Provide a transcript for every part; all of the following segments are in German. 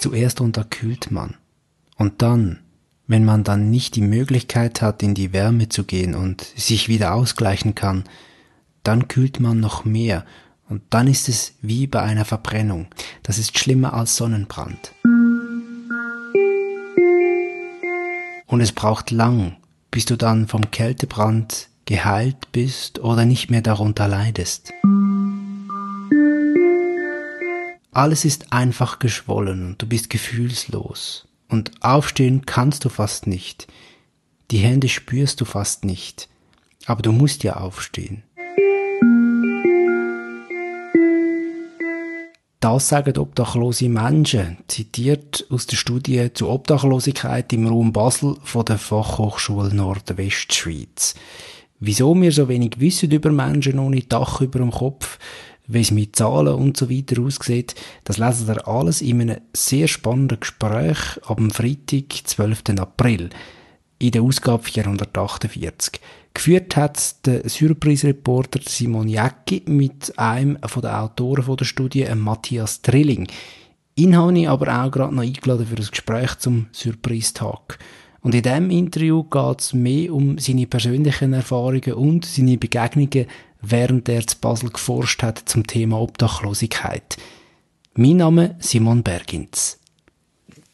Zuerst unterkühlt man. Und dann, wenn man dann nicht die Möglichkeit hat, in die Wärme zu gehen und sich wieder ausgleichen kann, dann kühlt man noch mehr und dann ist es wie bei einer Verbrennung. Das ist schlimmer als Sonnenbrand. Und es braucht lang, bis du dann vom Kältebrand geheilt bist oder nicht mehr darunter leidest. Alles ist einfach geschwollen und du bist gefühlslos. Und aufstehen kannst du fast nicht. Die Hände spürst du fast nicht. Aber du musst ja aufstehen. Das sagen obdachlose Menschen, zitiert aus der Studie zur Obdachlosigkeit im Raum Basel von der Fachhochschule Nordwestschweiz. Wieso wir so wenig wissen über Menschen ohne Dach über dem Kopf, wie es mit Zahlen und so weiter aussieht, das lesen wir alles in einem sehr spannenden Gespräch am Freitag, 12. April, in der Ausgabe 448. Geführt hat der Surprise-Reporter Simon Jäcki mit einem den Autoren der Studie, Matthias Trilling. Ihn habe ich aber auch gerade noch eingeladen für ein Gespräch zum Surprise-Tag. Und in diesem Interview geht es mehr um seine persönlichen Erfahrungen und seine Begegnungen, während er zu Basel geforscht hat zum Thema Obdachlosigkeit. Mein Name Simon Bergins.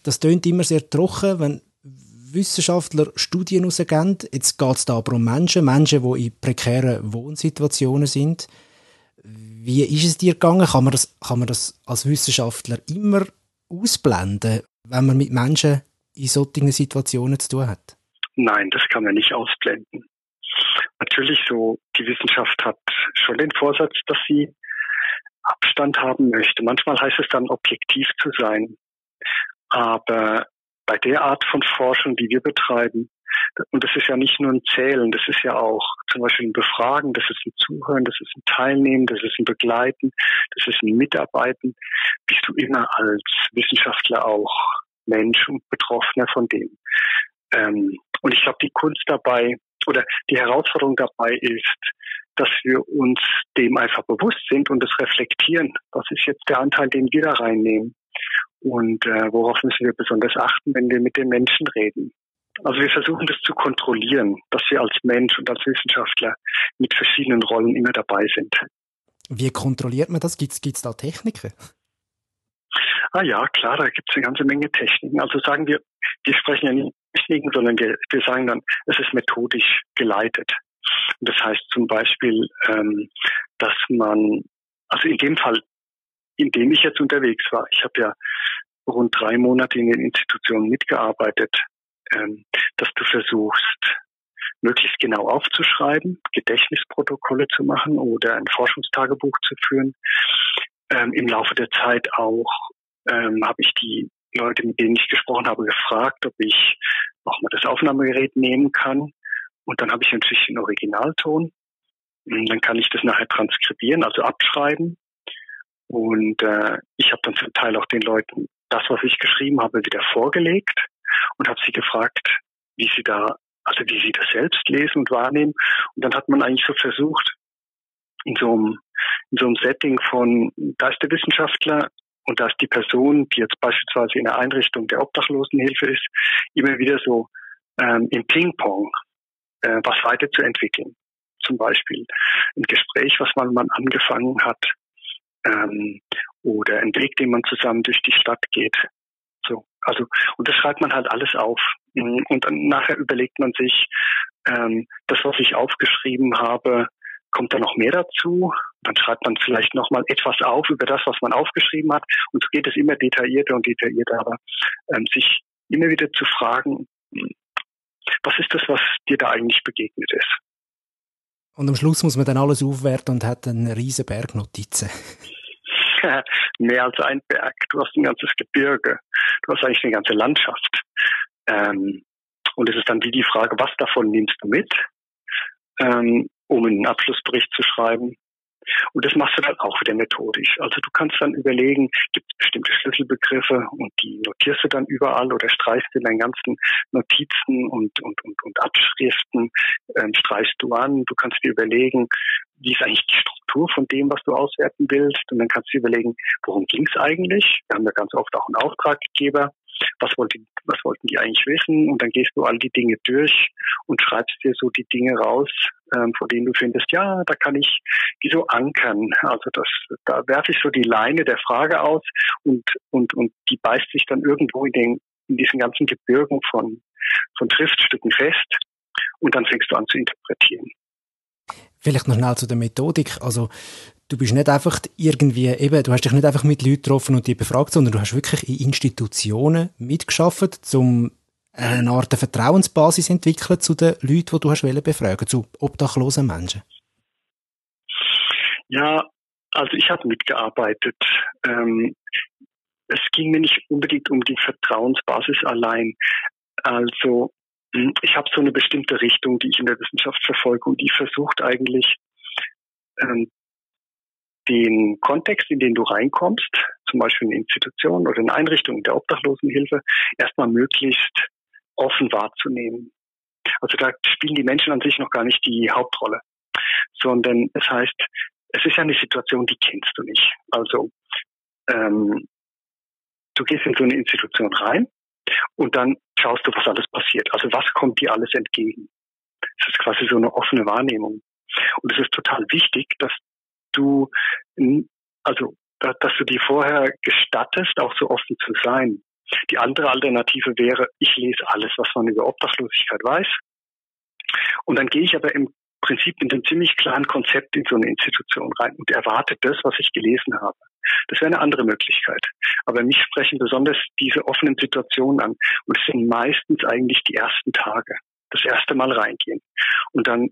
Das tönt immer sehr trocken, wenn Wissenschaftler Studien herausgeben. Jetzt geht es da aber um Menschen, Menschen, die in prekären Wohnsituationen sind. Wie ist es dir gegangen? Kann man das, kann man das als Wissenschaftler immer ausblenden, wenn man mit Menschen in solchen Situationen zu tun hat? Nein, das kann man nicht ausblenden. Natürlich so, die Wissenschaft hat schon den Vorsatz, dass sie Abstand haben möchte. Manchmal heißt es dann objektiv zu sein. Aber bei der Art von Forschung, die wir betreiben, und das ist ja nicht nur ein Zählen, das ist ja auch zum Beispiel ein Befragen, das ist ein Zuhören, das ist ein Teilnehmen, das ist ein Begleiten, das ist ein Mitarbeiten, bist du immer als Wissenschaftler auch Mensch und Betroffener von dem. Ähm, und ich glaube, die Kunst dabei oder die Herausforderung dabei ist, dass wir uns dem einfach bewusst sind und das reflektieren. Was ist jetzt der Anteil, den wir da reinnehmen? Und äh, worauf müssen wir besonders achten, wenn wir mit den Menschen reden? Also wir versuchen das zu kontrollieren, dass wir als Mensch und als Wissenschaftler mit verschiedenen Rollen immer dabei sind. Wie kontrolliert man das? Gibt es da Techniken? Ah ja, klar, da gibt es eine ganze Menge Techniken. Also sagen wir, wir sprechen ja nicht Techniken, sondern wir, wir sagen dann, es ist methodisch geleitet. Und das heißt zum Beispiel, ähm, dass man, also in dem Fall, in dem ich jetzt unterwegs war, ich habe ja rund drei Monate in den Institutionen mitgearbeitet, ähm, dass du versuchst, möglichst genau aufzuschreiben, Gedächtnisprotokolle zu machen oder ein Forschungstagebuch zu führen. Ähm, Im Laufe der Zeit auch ähm, habe ich die Leute, mit denen ich gesprochen habe, gefragt, ob ich nochmal das Aufnahmegerät nehmen kann. Und dann habe ich natürlich den Originalton. Und dann kann ich das nachher transkribieren, also abschreiben. Und äh, ich habe dann zum Teil auch den Leuten das, was ich geschrieben habe, wieder vorgelegt und habe sie gefragt, wie sie da, also wie sie das selbst lesen und wahrnehmen. Und dann hat man eigentlich so versucht, in so einem, in so einem Setting von, da ist der Wissenschaftler und da ist die Person, die jetzt beispielsweise in der Einrichtung der Obdachlosenhilfe ist, immer wieder so ähm, im Ping-Pong äh, was weiterzuentwickeln. Zum Beispiel ein Gespräch, was man, man angefangen hat, ähm, oder ein Weg, den man zusammen durch die Stadt geht. So, also und das schreibt man halt alles auf. Und dann nachher überlegt man sich, ähm, das, was ich aufgeschrieben habe, kommt da noch mehr dazu. Dann schreibt man vielleicht noch mal etwas auf über das, was man aufgeschrieben hat. Und so geht es immer detaillierter und detaillierter. Aber ähm, sich immer wieder zu fragen, hm, was ist das, was dir da eigentlich begegnet ist? Und am Schluss muss man dann alles aufwerten und hat eine riesen Bergnotizen. Mehr als ein Berg. Du hast ein ganzes Gebirge. Du hast eigentlich eine ganze Landschaft. Ähm, und es ist dann wie die Frage, was davon nimmst du mit? Ähm, um einen Abschlussbericht zu schreiben. Und das machst du dann auch wieder methodisch. Also du kannst dann überlegen, gibt es bestimmte Schlüsselbegriffe und die notierst du dann überall oder streichst in deinen ganzen Notizen und, und, und, und Abschriften, ähm, streichst du an. Du kannst dir überlegen, wie ist eigentlich die Struktur von dem, was du auswerten willst. Und dann kannst du überlegen, worum ging es eigentlich. Wir haben ja ganz oft auch einen Auftraggeber was, wollte, was wollten die eigentlich wissen? Und dann gehst du all die Dinge durch und schreibst dir so die Dinge raus, ähm, von denen du findest, ja, da kann ich die so ankern. Also das, da werfe ich so die Leine der Frage aus und, und, und die beißt sich dann irgendwo in den, in diesen ganzen Gebirgen von, von Schriftstücken fest und dann fängst du an zu interpretieren. Vielleicht noch schnell zu der Methodik. Also du bist nicht einfach irgendwie, eben, du hast dich nicht einfach mit Leuten getroffen und die befragt, sondern du hast wirklich in Institutionen mitgeschafft, um eine Art Vertrauensbasis entwickeln zu den Leuten, die du hast befragen, zu obdachlosen Menschen. Ja, also ich habe mitgearbeitet. Ähm, es ging mir nicht unbedingt um die Vertrauensbasis allein. Also hm, ich habe so eine bestimmte Richtung, die ich in der Wissenschaft verfolge und die versucht eigentlich ähm, den Kontext, in den du reinkommst, zum Beispiel in Institutionen oder in Einrichtungen der Obdachlosenhilfe, erstmal möglichst offen wahrzunehmen. Also da spielen die Menschen an sich noch gar nicht die Hauptrolle, sondern es heißt, es ist ja eine Situation, die kennst du nicht. Also ähm, du gehst in so eine Institution rein und dann schaust du, was alles passiert. Also was kommt dir alles entgegen? Das ist quasi so eine offene Wahrnehmung. Und es ist total wichtig, dass du, also, dass du die vorher gestattest, auch so offen zu sein. Die andere Alternative wäre, ich lese alles, was man über Obdachlosigkeit weiß. Und dann gehe ich aber im Prinzip mit einem ziemlich klaren Konzept in so eine Institution rein und erwarte das, was ich gelesen habe. Das wäre eine andere Möglichkeit. Aber mich sprechen besonders diese offenen Situationen an. Und es sind meistens eigentlich die ersten Tage. Das erste Mal reingehen. Und dann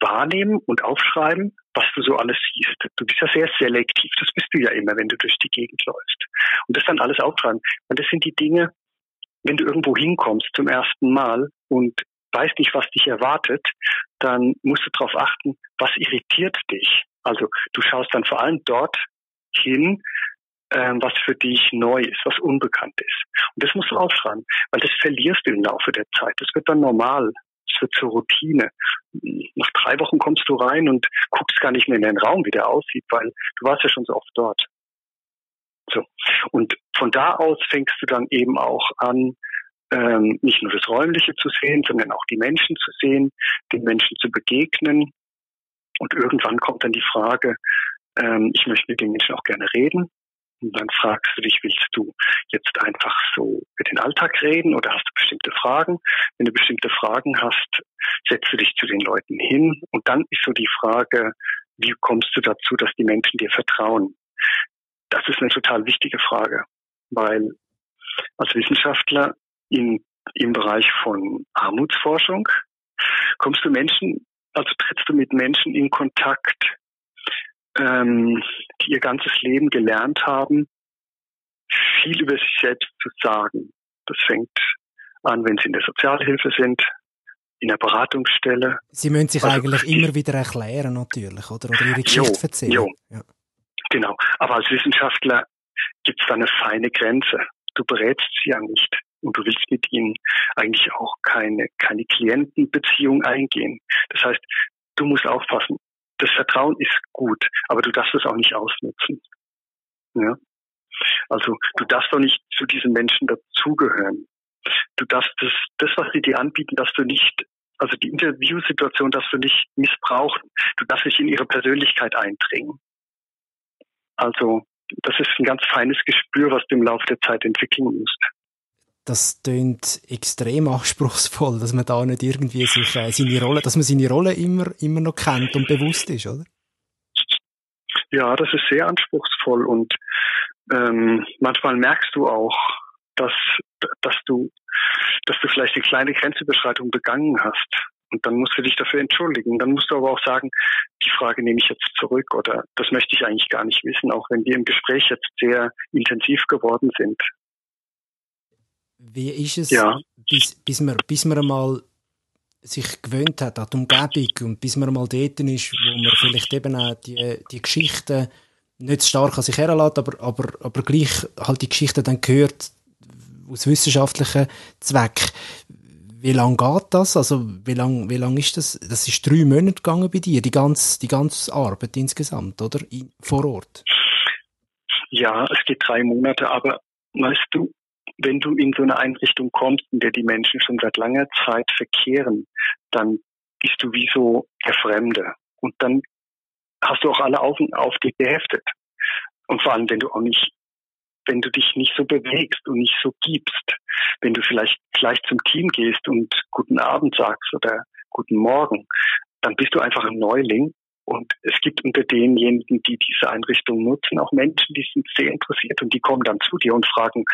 wahrnehmen und aufschreiben, was du so alles siehst. Du bist ja sehr selektiv. Das bist du ja immer, wenn du durch die Gegend läufst. Und das dann alles aufschreiben. Und das sind die Dinge, wenn du irgendwo hinkommst zum ersten Mal und weißt nicht, was dich erwartet, dann musst du darauf achten, was irritiert dich. Also du schaust dann vor allem dort hin, ähm, was für dich neu ist, was unbekannt ist. Und das musst du aufschreiben, weil das verlierst du im Laufe der Zeit. Das wird dann normal es wird zur Routine. Nach drei Wochen kommst du rein und guckst gar nicht mehr in den Raum, wie der aussieht, weil du warst ja schon so oft dort. So. Und von da aus fängst du dann eben auch an, ähm, nicht nur das Räumliche zu sehen, sondern auch die Menschen zu sehen, den Menschen zu begegnen. Und irgendwann kommt dann die Frage, ähm, ich möchte mit den Menschen auch gerne reden. Und dann fragst du dich, willst du jetzt einfach so über den Alltag reden oder hast du bestimmte Fragen? Wenn du bestimmte Fragen hast, setzt du dich zu den Leuten hin und dann ist so die Frage, wie kommst du dazu, dass die Menschen dir vertrauen? Das ist eine total wichtige Frage, weil als Wissenschaftler in, im Bereich von Armutsforschung kommst du Menschen, also trittst du mit Menschen in Kontakt, ähm, die ihr ganzes Leben gelernt haben, viel über sich selbst zu sagen. Das fängt an, wenn sie in der Sozialhilfe sind, in der Beratungsstelle. Sie müssen sich also, eigentlich immer wieder erklären, natürlich, oder? Oder ihre Geschichte jo, erzählen. Jo. Ja. Genau. Aber als Wissenschaftler gibt es da eine feine Grenze. Du berätst sie ja nicht. Und du willst mit ihnen eigentlich auch keine, keine Klientenbeziehung eingehen. Das heißt, du musst aufpassen das Vertrauen ist gut, aber du darfst es auch nicht ausnutzen. Ja? Also du darfst doch nicht zu diesen Menschen dazugehören. Du darfst das, das, was sie dir anbieten, darfst du nicht, also die Interviewsituation darfst du nicht missbrauchen. Du darfst nicht in ihre Persönlichkeit eindringen. Also das ist ein ganz feines Gespür, was du im Laufe der Zeit entwickeln musst das tönt extrem anspruchsvoll, dass man da nicht irgendwie sich äh, seine Rolle, dass man seine Rolle immer, immer noch kennt und bewusst ist, oder? Ja, das ist sehr anspruchsvoll und ähm, manchmal merkst du auch, dass, dass du, dass du vielleicht eine kleine Grenzüberschreitung begangen hast. Und dann musst du dich dafür entschuldigen. Dann musst du aber auch sagen, die Frage nehme ich jetzt zurück oder das möchte ich eigentlich gar nicht wissen, auch wenn wir im Gespräch jetzt sehr intensiv geworden sind. Wie ist es, ja. bis, bis, man, bis man einmal sich gewöhnt hat an die Umgebung und bis man mal dort ist, wo man vielleicht eben auch die, die Geschichten nicht so stark an sich herlässt, aber, aber, aber gleich halt die Geschichten dann gehört aus wissenschaftlichen Zweck. Wie lange geht das? Also wie lange wie lang ist das? Das ist drei Monate gegangen bei dir, die ganze, die ganze Arbeit insgesamt, oder? In, vor Ort. Ja, es geht drei Monate, aber weißt du, wenn du in so eine Einrichtung kommst, in der die Menschen schon seit langer Zeit verkehren, dann bist du wie so der Fremde. Und dann hast du auch alle Augen auf dich geheftet. Und vor allem, wenn du auch nicht, wenn du dich nicht so bewegst und nicht so gibst, wenn du vielleicht gleich zum Team gehst und guten Abend sagst oder guten Morgen, dann bist du einfach ein Neuling und es gibt unter denjenigen, die diese Einrichtung nutzen, auch Menschen, die sind sehr interessiert und die kommen dann zu dir und fragen,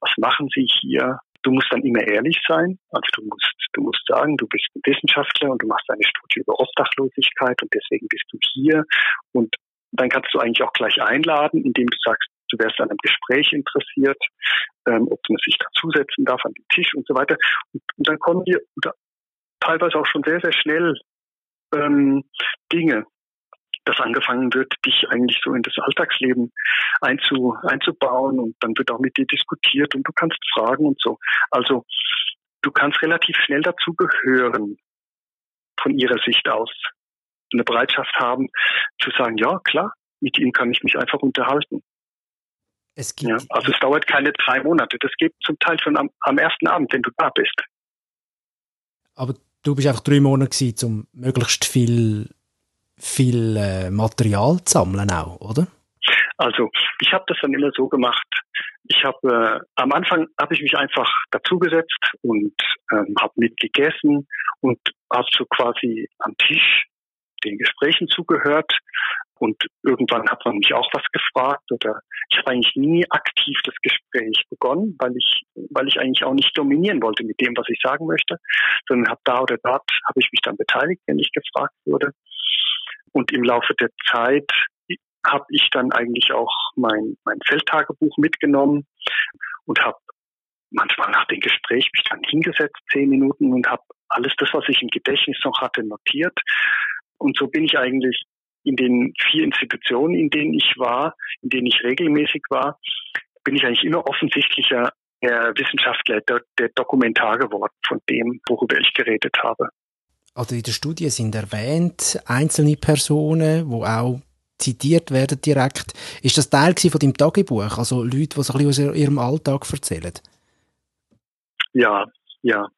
was machen Sie hier? Du musst dann immer ehrlich sein. Also du musst, du musst sagen, du bist ein Wissenschaftler und du machst eine Studie über Obdachlosigkeit und deswegen bist du hier. Und dann kannst du eigentlich auch gleich einladen, indem du sagst, du wärst an einem Gespräch interessiert, ähm, ob man sich dazusetzen darf an den Tisch und so weiter. Und, und dann kommen wir teilweise auch schon sehr, sehr schnell ähm, Dinge, dass angefangen wird, dich eigentlich so in das Alltagsleben einzu, einzubauen und dann wird auch mit dir diskutiert und du kannst fragen und so. Also du kannst relativ schnell dazu gehören von ihrer Sicht aus. Eine Bereitschaft haben zu sagen, ja klar, mit ihm kann ich mich einfach unterhalten. Es gibt ja, also es dauert keine drei Monate. Das geht zum Teil schon am, am ersten Abend, wenn du da bist. Aber du bist einfach drei Monate gewesen, um möglichst viel, viel äh, Material zu sammeln auch, oder? Also ich habe das dann immer so gemacht. Ich habe äh, am Anfang habe ich mich einfach dazugesetzt und ähm, habe mitgegessen und habe so quasi am Tisch den Gesprächen zugehört, und irgendwann hat man mich auch was gefragt oder ich habe eigentlich nie aktiv das Gespräch begonnen, weil ich, weil ich eigentlich auch nicht dominieren wollte mit dem, was ich sagen möchte, sondern habe da oder dort habe ich mich dann beteiligt, wenn ich gefragt wurde. Und im Laufe der Zeit habe ich dann eigentlich auch mein, mein Feldtagebuch mitgenommen und habe manchmal nach dem Gespräch mich dann hingesetzt, zehn Minuten und habe alles das, was ich im Gedächtnis noch hatte, notiert. Und so bin ich eigentlich in den vier Institutionen, in denen ich war, in denen ich regelmäßig war, bin ich eigentlich immer offensichtlicher der Wissenschaftler, der, der Dokumentar geworden von dem, worüber ich geredet habe. Also in der Studie sind erwähnt einzelne Personen, wo auch zitiert werden direkt. Ist das Teil von deinem Tagebuch? Also Leute, die so ein bisschen aus ihrem Alltag erzählen? Ja, ja.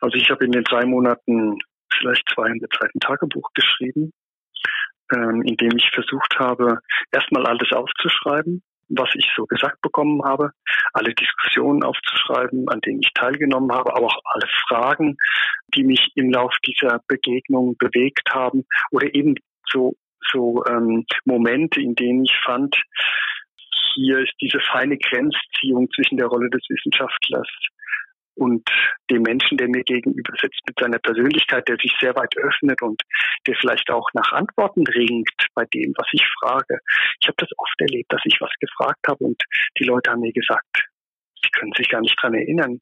Also ich habe in den drei Monaten vielleicht 200 Seiten Tagebuch geschrieben ähm, indem ich versucht habe, erstmal alles aufzuschreiben, was ich so gesagt bekommen habe, alle Diskussionen aufzuschreiben, an denen ich teilgenommen habe, aber auch alle Fragen, die mich im Lauf dieser Begegnung bewegt haben oder eben so so ähm, Momente, in denen ich fand, hier ist diese feine Grenzziehung zwischen der Rolle des Wissenschaftlers und dem Menschen, der mir gegenüber sitzt, mit seiner Persönlichkeit, der sich sehr weit öffnet und der vielleicht auch nach Antworten ringt bei dem, was ich frage. Ich habe das oft erlebt, dass ich was gefragt habe und die Leute haben mir gesagt, sie können sich gar nicht dran erinnern,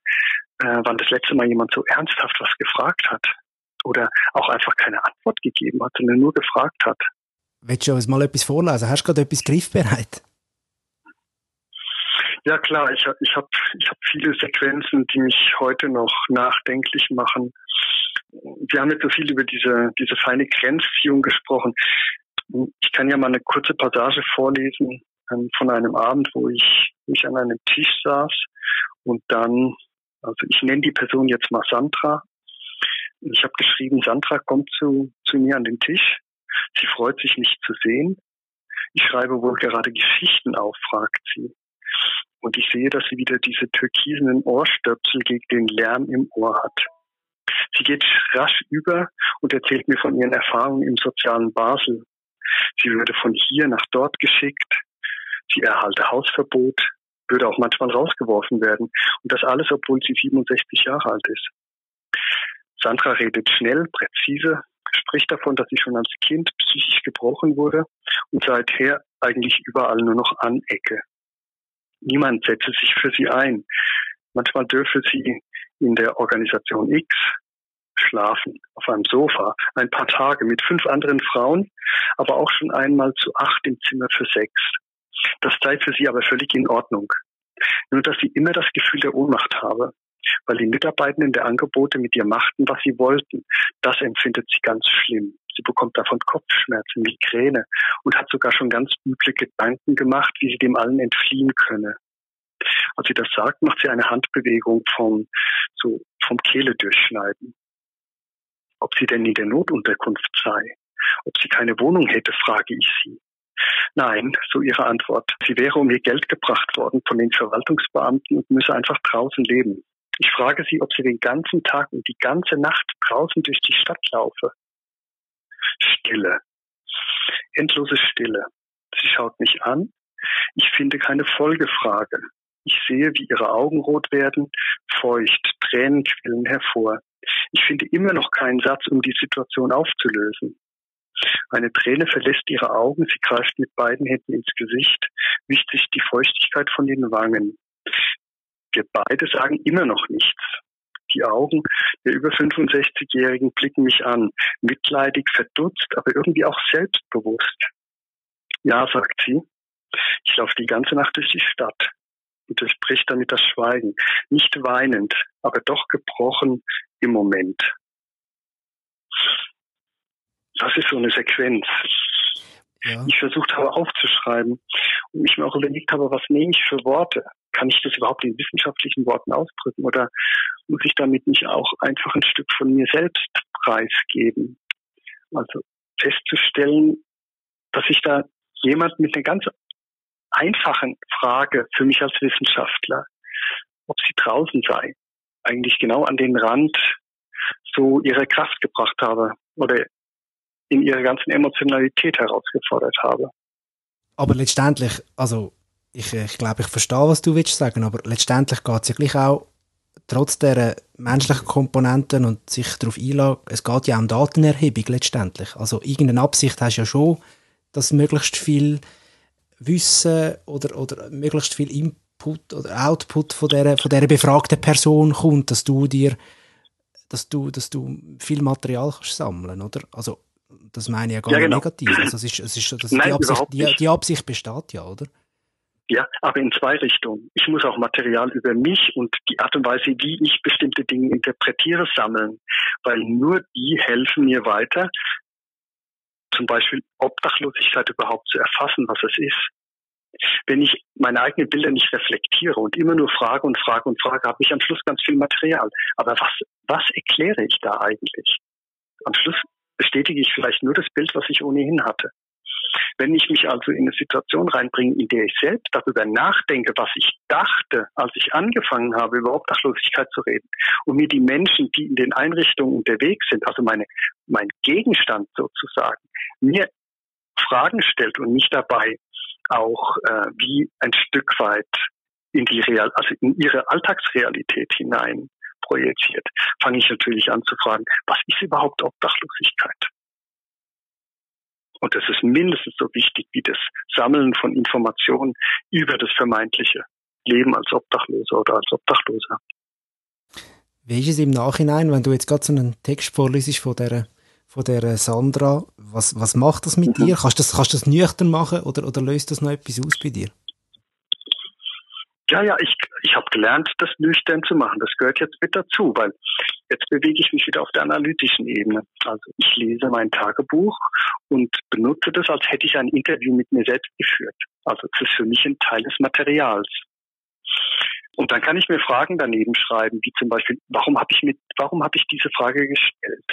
äh, wann das letzte Mal jemand so ernsthaft was gefragt hat oder auch einfach keine Antwort gegeben hat, sondern nur gefragt hat. Willst du uns mal etwas vorlesen? Hast du gerade etwas griffbereit? Ja klar, ich, ich habe ich hab viele Sequenzen, die mich heute noch nachdenklich machen. Wir haben jetzt so viel über diese, diese feine Grenzziehung gesprochen. Ich kann ja mal eine kurze Passage vorlesen ähm, von einem Abend, wo ich, wo ich an einem Tisch saß und dann, also ich nenne die Person jetzt mal Sandra. Ich habe geschrieben, Sandra kommt zu, zu mir an den Tisch. Sie freut sich, mich zu sehen. Ich schreibe wohl gerade Geschichten auf, fragt sie. Und ich sehe, dass sie wieder diese türkisenen Ohrstöpsel gegen den Lärm im Ohr hat. Sie geht rasch über und erzählt mir von ihren Erfahrungen im sozialen Basel. Sie würde von hier nach dort geschickt. Sie erhalte Hausverbot, würde auch manchmal rausgeworfen werden. Und das alles, obwohl sie 67 Jahre alt ist. Sandra redet schnell, präzise, spricht davon, dass sie schon als Kind psychisch gebrochen wurde und seither eigentlich überall nur noch anecke. Niemand setze sich für sie ein. Manchmal dürfe sie in der Organisation X schlafen auf einem Sofa ein paar Tage mit fünf anderen Frauen, aber auch schon einmal zu acht im Zimmer für sechs. Das sei für sie aber völlig in Ordnung. Nur dass sie immer das Gefühl der Ohnmacht habe, weil die Mitarbeitenden der Angebote mit ihr machten, was sie wollten. Das empfindet sie ganz schlimm. Sie bekommt davon Kopfschmerzen, Migräne und hat sogar schon ganz üble Gedanken gemacht, wie sie dem allen entfliehen könne. Als sie das sagt, macht sie eine Handbewegung vom, so, vom Kehle durchschneiden. Ob sie denn in der Notunterkunft sei, ob sie keine Wohnung hätte, frage ich sie. Nein, so ihre Antwort. Sie wäre um ihr Geld gebracht worden von den Verwaltungsbeamten und müsse einfach draußen leben. Ich frage sie, ob sie den ganzen Tag und die ganze Nacht draußen durch die Stadt laufe. Stille. Endlose Stille. Sie schaut mich an. Ich finde keine Folgefrage. Ich sehe, wie ihre Augen rot werden, feucht, Tränen quillen hervor. Ich finde immer noch keinen Satz, um die Situation aufzulösen. Eine Träne verlässt ihre Augen, sie greift mit beiden Händen ins Gesicht, wischt sich die Feuchtigkeit von den Wangen. Wir beide sagen immer noch nichts. Die Augen der über 65-Jährigen blicken mich an, mitleidig, verdutzt, aber irgendwie auch selbstbewusst. Ja, sagt sie, ich laufe die ganze Nacht durch die Stadt und durchbricht damit das Schweigen. Nicht weinend, aber doch gebrochen im Moment. Das ist so eine Sequenz. Ja. Ich versucht habe aufzuschreiben und ich mir auch überlegt habe, was nehme ich für Worte? Kann ich das überhaupt in wissenschaftlichen Worten ausdrücken oder muss ich damit nicht auch einfach ein Stück von mir selbst preisgeben? Also festzustellen, dass ich da jemand mit einer ganz einfachen Frage für mich als Wissenschaftler, ob sie draußen sei, eigentlich genau an den Rand so ihre Kraft gebracht habe oder in ihrer ganzen Emotionalität herausgefordert habe. Aber letztendlich, also ich, ich glaube, ich verstehe, was du willst sagen, aber letztendlich geht es ja gleich auch trotz der menschlichen Komponenten und sich darauf einladen, es geht ja auch um Datenerhebung letztendlich. Also irgendeine Absicht hast du ja schon, dass möglichst viel Wissen oder, oder möglichst viel Input oder Output von der, von der befragten Person kommt, dass du dir, dass du, dass du viel Material kannst sammeln, oder? Also, das meine ich ja gar ja, genau. nicht negativ. Also, es ist, es ist, das, Nein, die, Absicht, die, die Absicht besteht ja, oder? Ja, aber in zwei Richtungen. Ich muss auch Material über mich und die Art und Weise, wie ich bestimmte Dinge interpretiere, sammeln, weil nur die helfen mir weiter, zum Beispiel Obdachlosigkeit überhaupt zu erfassen, was es ist. Wenn ich meine eigenen Bilder nicht reflektiere und immer nur frage und frage und frage, habe ich am Schluss ganz viel Material. Aber was, was erkläre ich da eigentlich? Am Schluss bestätige ich vielleicht nur das Bild, was ich ohnehin hatte. Wenn ich mich also in eine Situation reinbringe, in der ich selbst darüber nachdenke, was ich dachte, als ich angefangen habe, über Obdachlosigkeit zu reden, und mir die Menschen, die in den Einrichtungen unterwegs sind, also meine, mein Gegenstand sozusagen, mir Fragen stellt und mich dabei auch äh, wie ein Stück weit in die Real, also in ihre Alltagsrealität hinein projiziert, fange ich natürlich an zu fragen, was ist überhaupt Obdachlosigkeit? Und das ist mindestens so wichtig wie das Sammeln von Informationen über das vermeintliche Leben als Obdachloser oder als Obdachloser. Wie ist es im Nachhinein, wenn du jetzt gerade so einen Text vorliest von der, von der Sandra, was, was macht das mit mhm. dir? Kannst du das, kannst das nüchtern machen oder, oder löst das noch etwas aus bei dir? Ja, ja, ich, ich habe gelernt, das nüchtern zu machen. Das gehört jetzt mit dazu, weil jetzt bewege ich mich wieder auf der analytischen Ebene. Also ich lese mein Tagebuch und benutze das, als hätte ich ein Interview mit mir selbst geführt. Also es ist für mich ein Teil des Materials. Und dann kann ich mir Fragen daneben schreiben, wie zum Beispiel, warum habe ich mit, warum habe ich diese Frage gestellt?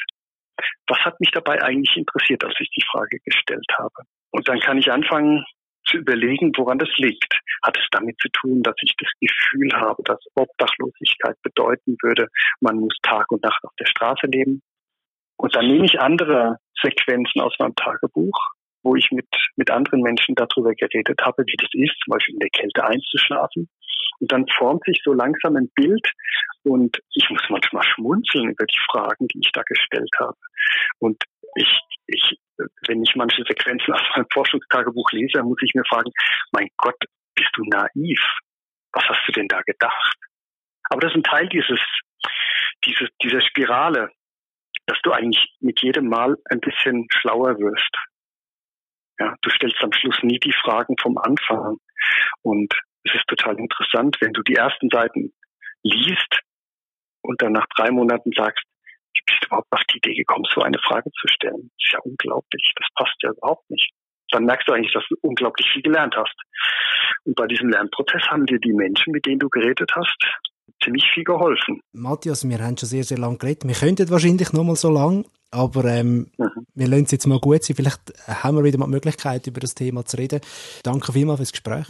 Was hat mich dabei eigentlich interessiert, als ich die Frage gestellt habe? Und dann kann ich anfangen, zu überlegen, woran das liegt. Hat es damit zu tun, dass ich das Gefühl habe, dass Obdachlosigkeit bedeuten würde, man muss Tag und Nacht auf der Straße leben? Und dann nehme ich andere Sequenzen aus meinem Tagebuch, wo ich mit, mit anderen Menschen darüber geredet habe, wie das ist, zum Beispiel in der Kälte einzuschlafen. Und dann formt sich so langsam ein Bild und ich muss manchmal schmunzeln über die Fragen, die ich da gestellt habe. Und ich, ich wenn ich manche Sequenzen aus meinem Forschungstagebuch lese, muss ich mir fragen, mein Gott, bist du naiv? Was hast du denn da gedacht? Aber das ist ein Teil dieses, dieses, dieser Spirale, dass du eigentlich mit jedem Mal ein bisschen schlauer wirst. Ja, du stellst am Schluss nie die Fragen vom Anfang. Und es ist total interessant, wenn du die ersten Seiten liest und dann nach drei Monaten sagst, wie bist du überhaupt auf die Idee gekommen, so eine Frage zu stellen? Das ist ja unglaublich. Das passt ja überhaupt nicht. Dann merkst du eigentlich, dass du unglaublich viel gelernt hast. Und bei diesem Lernprozess haben dir die Menschen, mit denen du geredet hast, ziemlich viel geholfen. Matthias, wir haben schon sehr, sehr lange geredet. Wir könnten wahrscheinlich noch mal so lang, aber ähm, mhm. wir lassen es jetzt mal gut sein. Vielleicht haben wir wieder mal die Möglichkeit, über das Thema zu reden. Danke vielmals fürs Gespräch.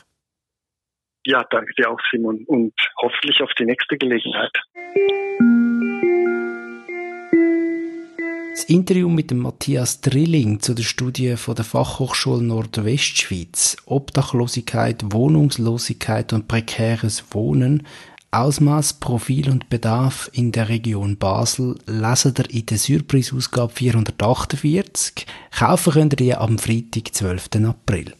Ja, danke dir auch, Simon, und hoffentlich auf die nächste Gelegenheit. Das Interview mit dem Matthias Drilling zu der Studie von der Fachhochschule Nordwestschweiz Obdachlosigkeit, Wohnungslosigkeit und prekäres Wohnen Ausmaß, Profil und Bedarf in der Region Basel lesen ihr in der Surprise-Ausgabe 448. Kaufen könnt ihr die am Freitag, 12. April.